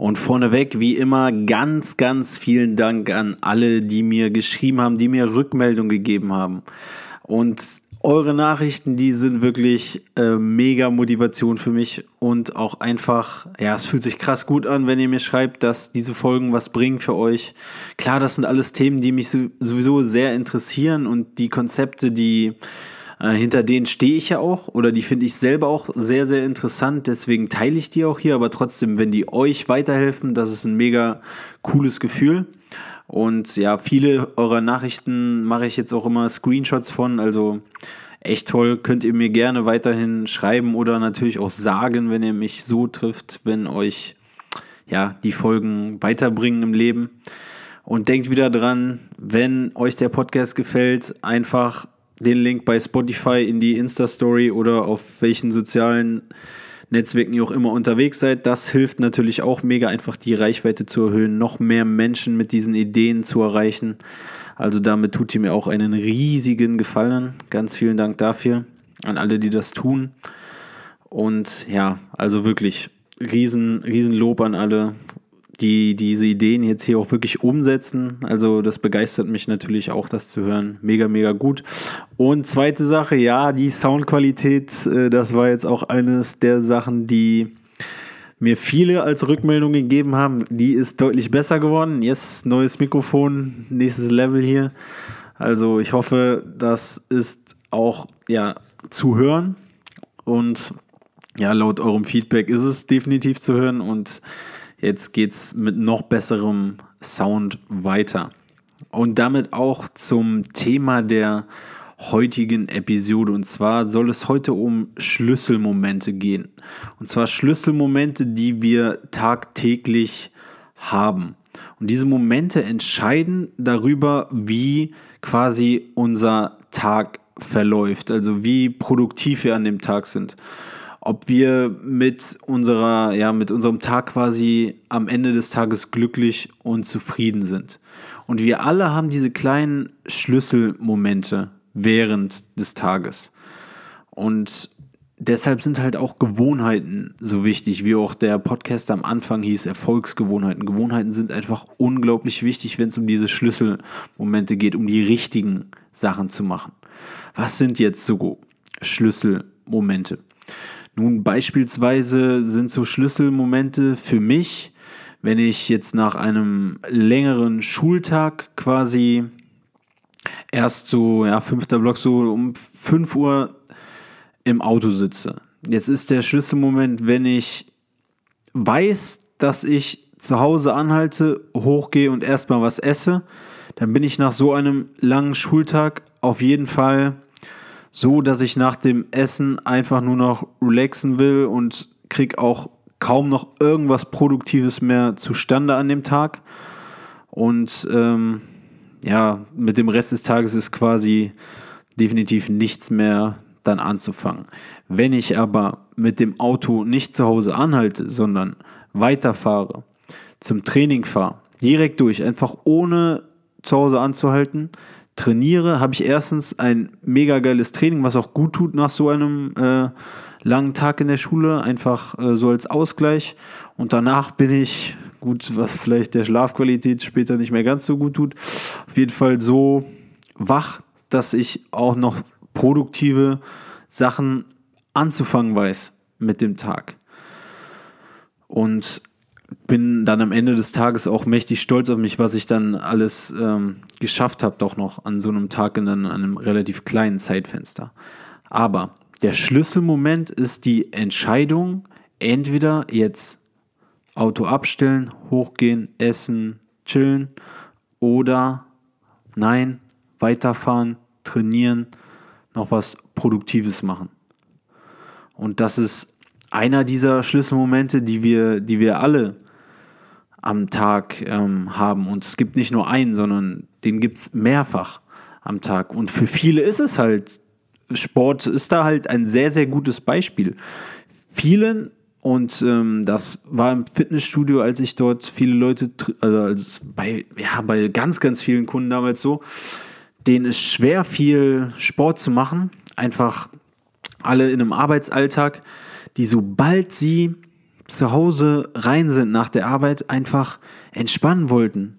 Und vorneweg, wie immer, ganz, ganz vielen Dank an alle, die mir geschrieben haben, die mir Rückmeldung gegeben haben. Und eure Nachrichten, die sind wirklich äh, mega Motivation für mich und auch einfach, ja, es fühlt sich krass gut an, wenn ihr mir schreibt, dass diese Folgen was bringen für euch. Klar, das sind alles Themen, die mich sowieso sehr interessieren und die Konzepte, die äh, hinter denen stehe ich ja auch oder die finde ich selber auch sehr, sehr interessant. Deswegen teile ich die auch hier. Aber trotzdem, wenn die euch weiterhelfen, das ist ein mega cooles Gefühl. Und ja, viele eurer Nachrichten mache ich jetzt auch immer Screenshots von. Also echt toll. Könnt ihr mir gerne weiterhin schreiben oder natürlich auch sagen, wenn ihr mich so trifft, wenn euch ja die Folgen weiterbringen im Leben. Und denkt wieder dran, wenn euch der Podcast gefällt, einfach den Link bei Spotify in die Insta-Story oder auf welchen sozialen Netzwerken ihr auch immer unterwegs seid. Das hilft natürlich auch mega, einfach die Reichweite zu erhöhen, noch mehr Menschen mit diesen Ideen zu erreichen. Also damit tut ihr mir auch einen riesigen Gefallen. Ganz vielen Dank dafür an alle, die das tun. Und ja, also wirklich riesen, riesen Lob an alle die diese Ideen jetzt hier auch wirklich umsetzen. Also das begeistert mich natürlich auch, das zu hören. Mega, mega gut. Und zweite Sache, ja, die Soundqualität, äh, das war jetzt auch eines der Sachen, die mir viele als Rückmeldung gegeben haben. Die ist deutlich besser geworden. Jetzt neues Mikrofon, nächstes Level hier. Also ich hoffe, das ist auch ja zu hören und ja, laut eurem Feedback ist es definitiv zu hören und Jetzt geht es mit noch besserem Sound weiter. Und damit auch zum Thema der heutigen Episode. Und zwar soll es heute um Schlüsselmomente gehen. Und zwar Schlüsselmomente, die wir tagtäglich haben. Und diese Momente entscheiden darüber, wie quasi unser Tag verläuft, also wie produktiv wir an dem Tag sind ob wir mit unserer, ja, mit unserem Tag quasi am Ende des Tages glücklich und zufrieden sind. Und wir alle haben diese kleinen Schlüsselmomente während des Tages. Und deshalb sind halt auch Gewohnheiten so wichtig, wie auch der Podcast am Anfang hieß, Erfolgsgewohnheiten. Gewohnheiten sind einfach unglaublich wichtig, wenn es um diese Schlüsselmomente geht, um die richtigen Sachen zu machen. Was sind jetzt so Schlüsselmomente? Nun beispielsweise sind so Schlüsselmomente für mich, wenn ich jetzt nach einem längeren Schultag quasi erst so, ja, fünfter Block, so um 5 Uhr im Auto sitze. Jetzt ist der Schlüsselmoment, wenn ich weiß, dass ich zu Hause anhalte, hochgehe und erstmal was esse, dann bin ich nach so einem langen Schultag auf jeden Fall so, dass ich nach dem Essen einfach nur noch relaxen will und krieg auch kaum noch irgendwas Produktives mehr zustande an dem Tag. Und ähm, ja, mit dem Rest des Tages ist quasi definitiv nichts mehr dann anzufangen. Wenn ich aber mit dem Auto nicht zu Hause anhalte, sondern weiterfahre, zum Training fahre, direkt durch, einfach ohne zu Hause anzuhalten, trainiere, habe ich erstens ein mega geiles Training, was auch gut tut nach so einem äh, langen Tag in der Schule, einfach äh, so als Ausgleich. Und danach bin ich, gut, was vielleicht der Schlafqualität später nicht mehr ganz so gut tut, auf jeden Fall so wach, dass ich auch noch produktive Sachen anzufangen weiß mit dem Tag. Und bin dann am Ende des Tages auch mächtig stolz auf mich, was ich dann alles ähm, geschafft habe, doch noch an so einem Tag in einem relativ kleinen Zeitfenster. Aber der Schlüsselmoment ist die Entscheidung, entweder jetzt Auto abstellen, hochgehen, essen, chillen oder nein, weiterfahren, trainieren, noch was Produktives machen. Und das ist einer dieser Schlüsselmomente, die wir, die wir alle am Tag ähm, haben. Und es gibt nicht nur einen, sondern den gibt es mehrfach am Tag. Und für viele ist es halt, Sport ist da halt ein sehr, sehr gutes Beispiel. Vielen, und ähm, das war im Fitnessstudio, als ich dort viele Leute, also bei, ja, bei ganz, ganz vielen Kunden damals so, denen ist schwer, viel Sport zu machen. Einfach alle in einem Arbeitsalltag, die sobald sie zu Hause rein sind nach der Arbeit, einfach entspannen wollten.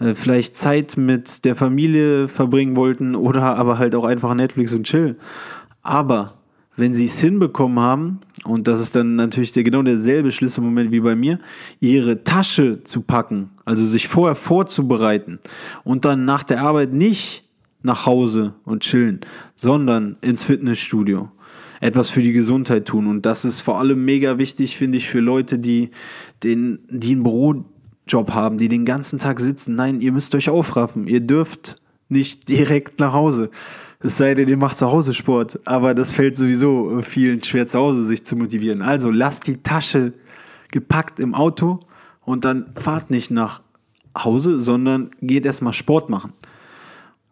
Äh, vielleicht Zeit mit der Familie verbringen wollten oder aber halt auch einfach Netflix und Chill. Aber wenn sie es hinbekommen haben, und das ist dann natürlich der, genau derselbe Schlüsselmoment wie bei mir, ihre Tasche zu packen, also sich vorher vorzubereiten und dann nach der Arbeit nicht nach Hause und chillen, sondern ins Fitnessstudio etwas für die Gesundheit tun. Und das ist vor allem mega wichtig, finde ich, für Leute, die, den, die einen Bürojob haben, die den ganzen Tag sitzen. Nein, ihr müsst euch aufraffen. Ihr dürft nicht direkt nach Hause. Es sei denn, ihr macht zu Hause Sport. Aber das fällt sowieso vielen schwer zu Hause, sich zu motivieren. Also lasst die Tasche gepackt im Auto und dann fahrt nicht nach Hause, sondern geht erstmal Sport machen.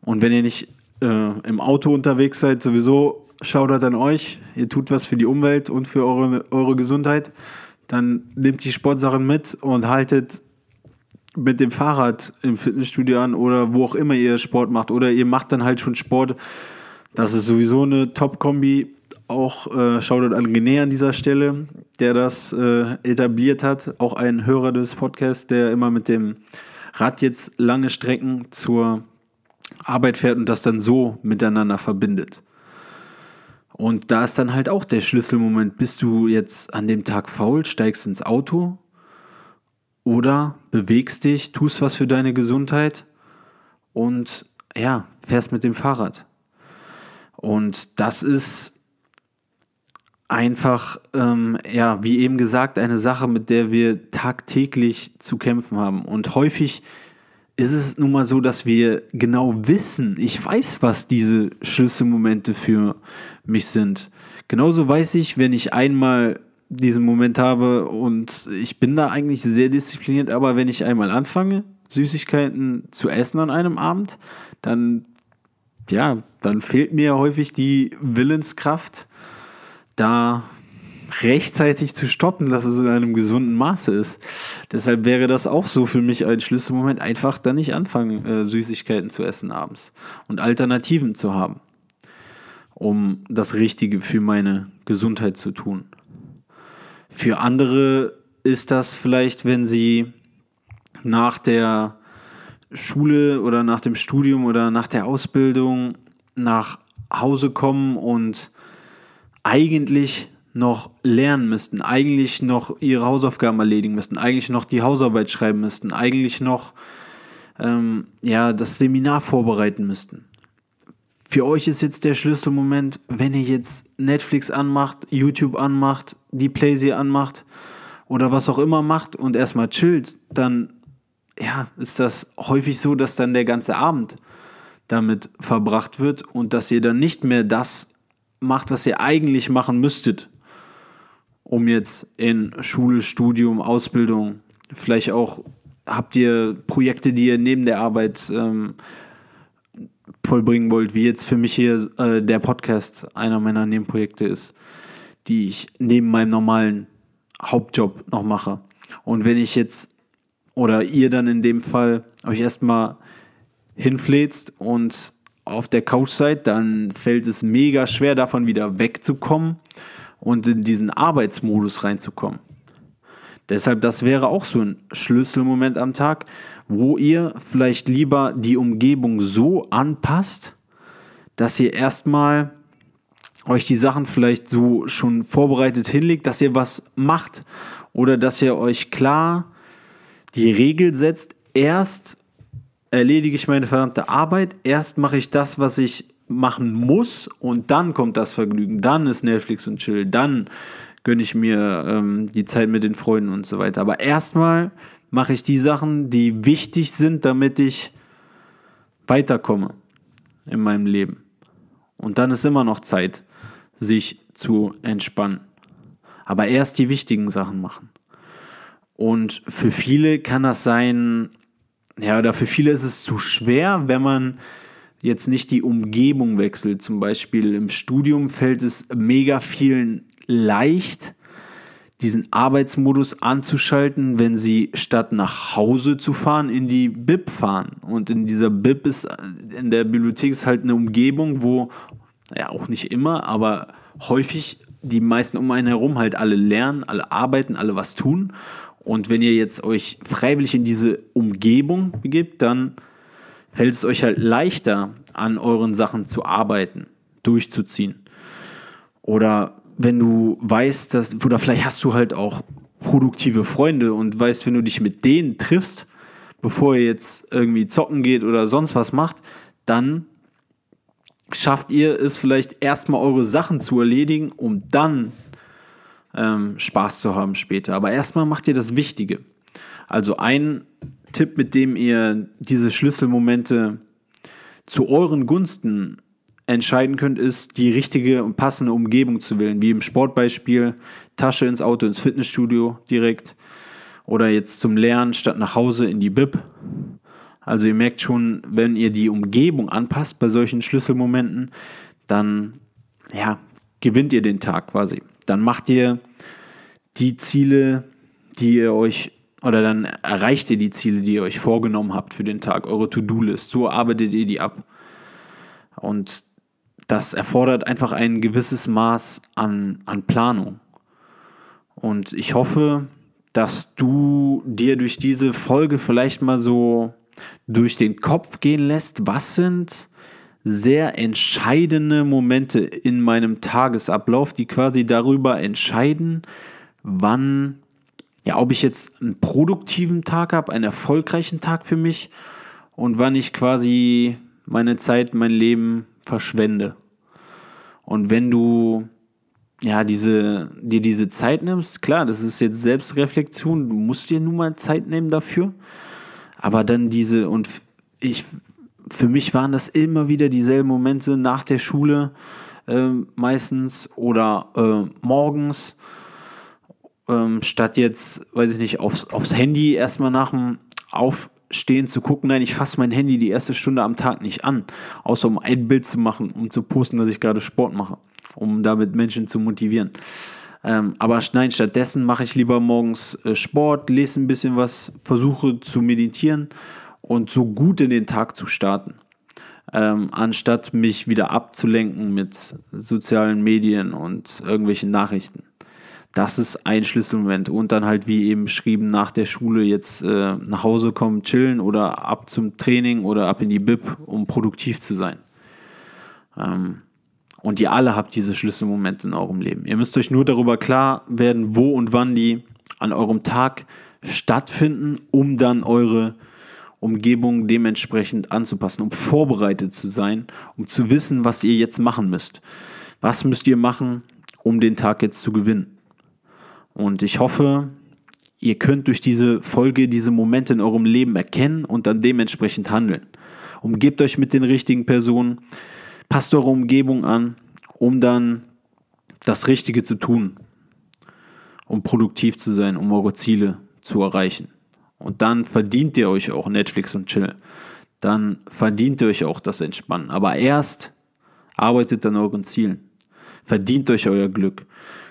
Und wenn ihr nicht äh, im Auto unterwegs seid, sowieso Shoutout an euch. Ihr tut was für die Umwelt und für eure, eure Gesundheit. Dann nehmt die Sportsachen mit und haltet mit dem Fahrrad im Fitnessstudio an oder wo auch immer ihr Sport macht. Oder ihr macht dann halt schon Sport. Das ist sowieso eine Top-Kombi. Auch äh, Shoutout an René an dieser Stelle, der das äh, etabliert hat. Auch ein Hörer des Podcasts, der immer mit dem Rad jetzt lange Strecken zur Arbeit fährt und das dann so miteinander verbindet. Und da ist dann halt auch der Schlüsselmoment. Bist du jetzt an dem Tag faul, steigst ins Auto oder bewegst dich, tust was für deine Gesundheit und ja, fährst mit dem Fahrrad. Und das ist einfach, ähm, ja, wie eben gesagt, eine Sache, mit der wir tagtäglich zu kämpfen haben. Und häufig ist es nun mal so, dass wir genau wissen, ich weiß, was diese Schlüsselmomente für mich sind. Genauso weiß ich, wenn ich einmal diesen Moment habe und ich bin da eigentlich sehr diszipliniert, aber wenn ich einmal anfange, Süßigkeiten zu essen an einem Abend, dann ja, dann fehlt mir häufig die Willenskraft, da rechtzeitig zu stoppen, dass es in einem gesunden Maße ist. Deshalb wäre das auch so für mich ein Schlüsselmoment, einfach dann nicht anfangen, äh, Süßigkeiten zu essen abends und Alternativen zu haben, um das Richtige für meine Gesundheit zu tun. Für andere ist das vielleicht, wenn sie nach der Schule oder nach dem Studium oder nach der Ausbildung nach Hause kommen und eigentlich noch lernen müssten, eigentlich noch ihre Hausaufgaben erledigen müssten, eigentlich noch die Hausarbeit schreiben müssten, eigentlich noch ähm, ja, das Seminar vorbereiten müssten. Für euch ist jetzt der Schlüsselmoment, wenn ihr jetzt Netflix anmacht, YouTube anmacht, die Playsee anmacht oder was auch immer macht und erstmal chillt, dann ja, ist das häufig so, dass dann der ganze Abend damit verbracht wird und dass ihr dann nicht mehr das macht, was ihr eigentlich machen müsstet um jetzt in Schule, Studium, Ausbildung, vielleicht auch habt ihr Projekte, die ihr neben der Arbeit ähm, vollbringen wollt, wie jetzt für mich hier äh, der Podcast einer meiner Nebenprojekte ist, die ich neben meinem normalen Hauptjob noch mache. Und wenn ich jetzt oder ihr dann in dem Fall euch erstmal hinfläzt und auf der Couch seid, dann fällt es mega schwer, davon wieder wegzukommen und in diesen Arbeitsmodus reinzukommen. Deshalb, das wäre auch so ein Schlüsselmoment am Tag, wo ihr vielleicht lieber die Umgebung so anpasst, dass ihr erstmal euch die Sachen vielleicht so schon vorbereitet hinlegt, dass ihr was macht oder dass ihr euch klar die Regel setzt, erst erledige ich meine verdammte Arbeit, erst mache ich das, was ich machen muss und dann kommt das Vergnügen, dann ist Netflix und Chill, dann gönne ich mir ähm, die Zeit mit den Freunden und so weiter. Aber erstmal mache ich die Sachen, die wichtig sind, damit ich weiterkomme in meinem Leben. Und dann ist immer noch Zeit, sich zu entspannen. Aber erst die wichtigen Sachen machen. Und für viele kann das sein, ja, oder für viele ist es zu schwer, wenn man jetzt nicht die Umgebung wechselt. Zum Beispiel im Studium fällt es mega vielen leicht, diesen Arbeitsmodus anzuschalten, wenn sie statt nach Hause zu fahren, in die Bib fahren. Und in dieser Bib ist, in der Bibliothek ist halt eine Umgebung, wo, ja auch nicht immer, aber häufig die meisten um einen herum halt alle lernen, alle arbeiten, alle was tun. Und wenn ihr jetzt euch freiwillig in diese Umgebung begibt, dann fällt es euch halt leichter, an euren Sachen zu arbeiten, durchzuziehen. Oder wenn du weißt, dass, oder vielleicht hast du halt auch produktive Freunde und weißt, wenn du dich mit denen triffst, bevor ihr jetzt irgendwie zocken geht oder sonst was macht, dann schafft ihr es vielleicht erstmal eure Sachen zu erledigen, um dann ähm, Spaß zu haben später. Aber erstmal macht ihr das Wichtige. Also ein Tipp, mit dem ihr diese Schlüsselmomente zu euren Gunsten entscheiden könnt, ist, die richtige und passende Umgebung zu wählen. Wie im Sportbeispiel, Tasche ins Auto, ins Fitnessstudio direkt. Oder jetzt zum Lernen statt nach Hause in die Bib. Also ihr merkt schon, wenn ihr die Umgebung anpasst bei solchen Schlüsselmomenten, dann ja, gewinnt ihr den Tag quasi. Dann macht ihr die Ziele, die ihr euch oder dann erreicht ihr die Ziele, die ihr euch vorgenommen habt für den Tag, eure To-Do-List. So arbeitet ihr die ab. Und das erfordert einfach ein gewisses Maß an, an Planung. Und ich hoffe, dass du dir durch diese Folge vielleicht mal so durch den Kopf gehen lässt, was sind sehr entscheidende Momente in meinem Tagesablauf, die quasi darüber entscheiden, wann, ja, ob ich jetzt einen produktiven Tag habe, einen erfolgreichen Tag für mich und wann ich quasi meine Zeit, mein Leben verschwende. Und wenn du ja, diese, dir diese Zeit nimmst, klar, das ist jetzt Selbstreflexion, du musst dir nun mal Zeit nehmen dafür. Aber dann diese, und ich, für mich waren das immer wieder dieselben Momente nach der Schule äh, meistens oder äh, morgens, ähm, statt jetzt, weiß ich nicht, aufs, aufs Handy erstmal nach dem Aufstehen zu gucken. Nein, ich fasse mein Handy die erste Stunde am Tag nicht an, außer um ein Bild zu machen, um zu posten, dass ich gerade Sport mache, um damit Menschen zu motivieren. Ähm, aber nein, stattdessen mache ich lieber morgens äh, Sport, lese ein bisschen was, versuche zu meditieren und so gut in den Tag zu starten. Ähm, anstatt mich wieder abzulenken mit sozialen Medien und irgendwelchen Nachrichten. Das ist ein Schlüsselmoment. Und dann halt, wie eben beschrieben, nach der Schule jetzt äh, nach Hause kommen, chillen oder ab zum Training oder ab in die Bib, um produktiv zu sein. Ähm, und ihr alle habt diese Schlüsselmomente in eurem Leben. Ihr müsst euch nur darüber klar werden, wo und wann die an eurem Tag stattfinden, um dann eure Umgebung dementsprechend anzupassen, um vorbereitet zu sein, um zu wissen, was ihr jetzt machen müsst. Was müsst ihr machen, um den Tag jetzt zu gewinnen? Und ich hoffe, ihr könnt durch diese Folge diese Momente in eurem Leben erkennen und dann dementsprechend handeln. Umgebt euch mit den richtigen Personen, passt eure Umgebung an, um dann das Richtige zu tun, um produktiv zu sein, um eure Ziele zu erreichen. Und dann verdient ihr euch auch Netflix und Chill. Dann verdient ihr euch auch das Entspannen. Aber erst arbeitet an euren Zielen. Verdient euch euer Glück.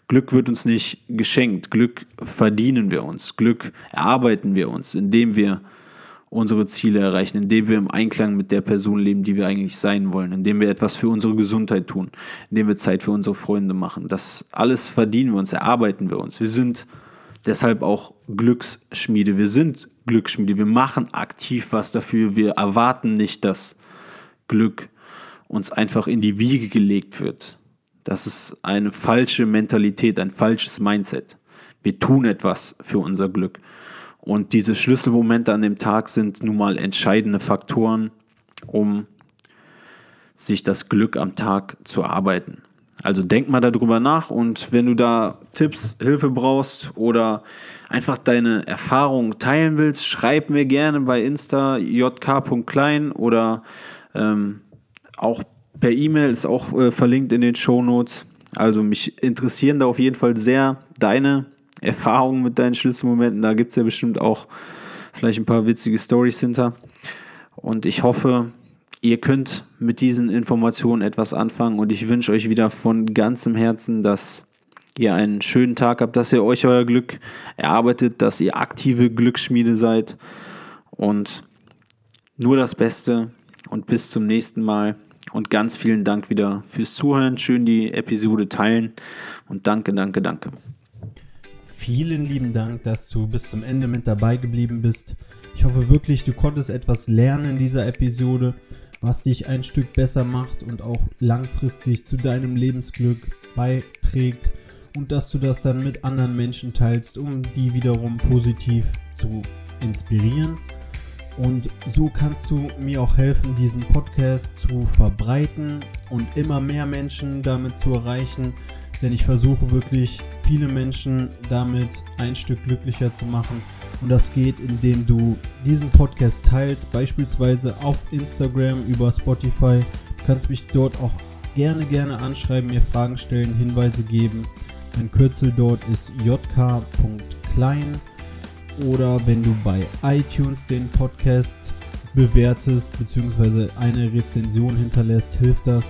Glück wird uns nicht geschenkt. Glück verdienen wir uns. Glück erarbeiten wir uns, indem wir unsere Ziele erreichen, indem wir im Einklang mit der Person leben, die wir eigentlich sein wollen, indem wir etwas für unsere Gesundheit tun, indem wir Zeit für unsere Freunde machen. Das alles verdienen wir uns, erarbeiten wir uns. Wir sind deshalb auch Glücksschmiede. Wir sind Glücksschmiede. Wir machen aktiv was dafür. Wir erwarten nicht, dass Glück uns einfach in die Wiege gelegt wird. Das ist eine falsche Mentalität, ein falsches Mindset. Wir tun etwas für unser Glück. Und diese Schlüsselmomente an dem Tag sind nun mal entscheidende Faktoren, um sich das Glück am Tag zu erarbeiten. Also denk mal darüber nach und wenn du da Tipps, Hilfe brauchst oder einfach deine Erfahrungen teilen willst, schreib mir gerne bei Insta jk.klein oder ähm, auch per E-Mail, ist auch äh, verlinkt in den Show Notes. Also mich interessieren da auf jeden Fall sehr deine Erfahrungen mit deinen Schlüsselmomenten. Da gibt es ja bestimmt auch vielleicht ein paar witzige Stories hinter. Und ich hoffe, ihr könnt mit diesen Informationen etwas anfangen und ich wünsche euch wieder von ganzem Herzen, dass ihr einen schönen Tag habt, dass ihr euch euer Glück erarbeitet, dass ihr aktive Glücksschmiede seid und nur das Beste und bis zum nächsten Mal und ganz vielen Dank wieder fürs Zuhören. Schön die Episode teilen und danke, danke, danke. Vielen lieben Dank, dass du bis zum Ende mit dabei geblieben bist. Ich hoffe wirklich, du konntest etwas lernen in dieser Episode was dich ein Stück besser macht und auch langfristig zu deinem Lebensglück beiträgt und dass du das dann mit anderen Menschen teilst, um die wiederum positiv zu inspirieren. Und so kannst du mir auch helfen, diesen Podcast zu verbreiten und immer mehr Menschen damit zu erreichen. Denn ich versuche wirklich viele Menschen damit ein Stück glücklicher zu machen und das geht, indem du diesen Podcast teilst, beispielsweise auf Instagram, über Spotify. Du kannst mich dort auch gerne, gerne anschreiben, mir Fragen stellen, Hinweise geben. Mein Kürzel dort ist jk.klein. Oder wenn du bei iTunes den Podcast bewertest bzw. eine Rezension hinterlässt, hilft das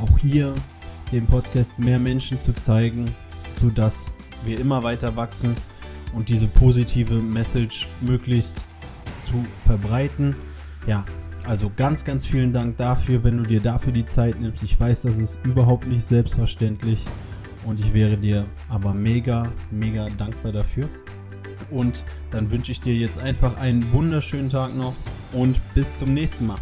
auch hier dem Podcast mehr Menschen zu zeigen, sodass wir immer weiter wachsen und diese positive Message möglichst zu verbreiten. Ja, also ganz, ganz vielen Dank dafür, wenn du dir dafür die Zeit nimmst. Ich weiß, das ist überhaupt nicht selbstverständlich und ich wäre dir aber mega, mega dankbar dafür. Und dann wünsche ich dir jetzt einfach einen wunderschönen Tag noch und bis zum nächsten Mal.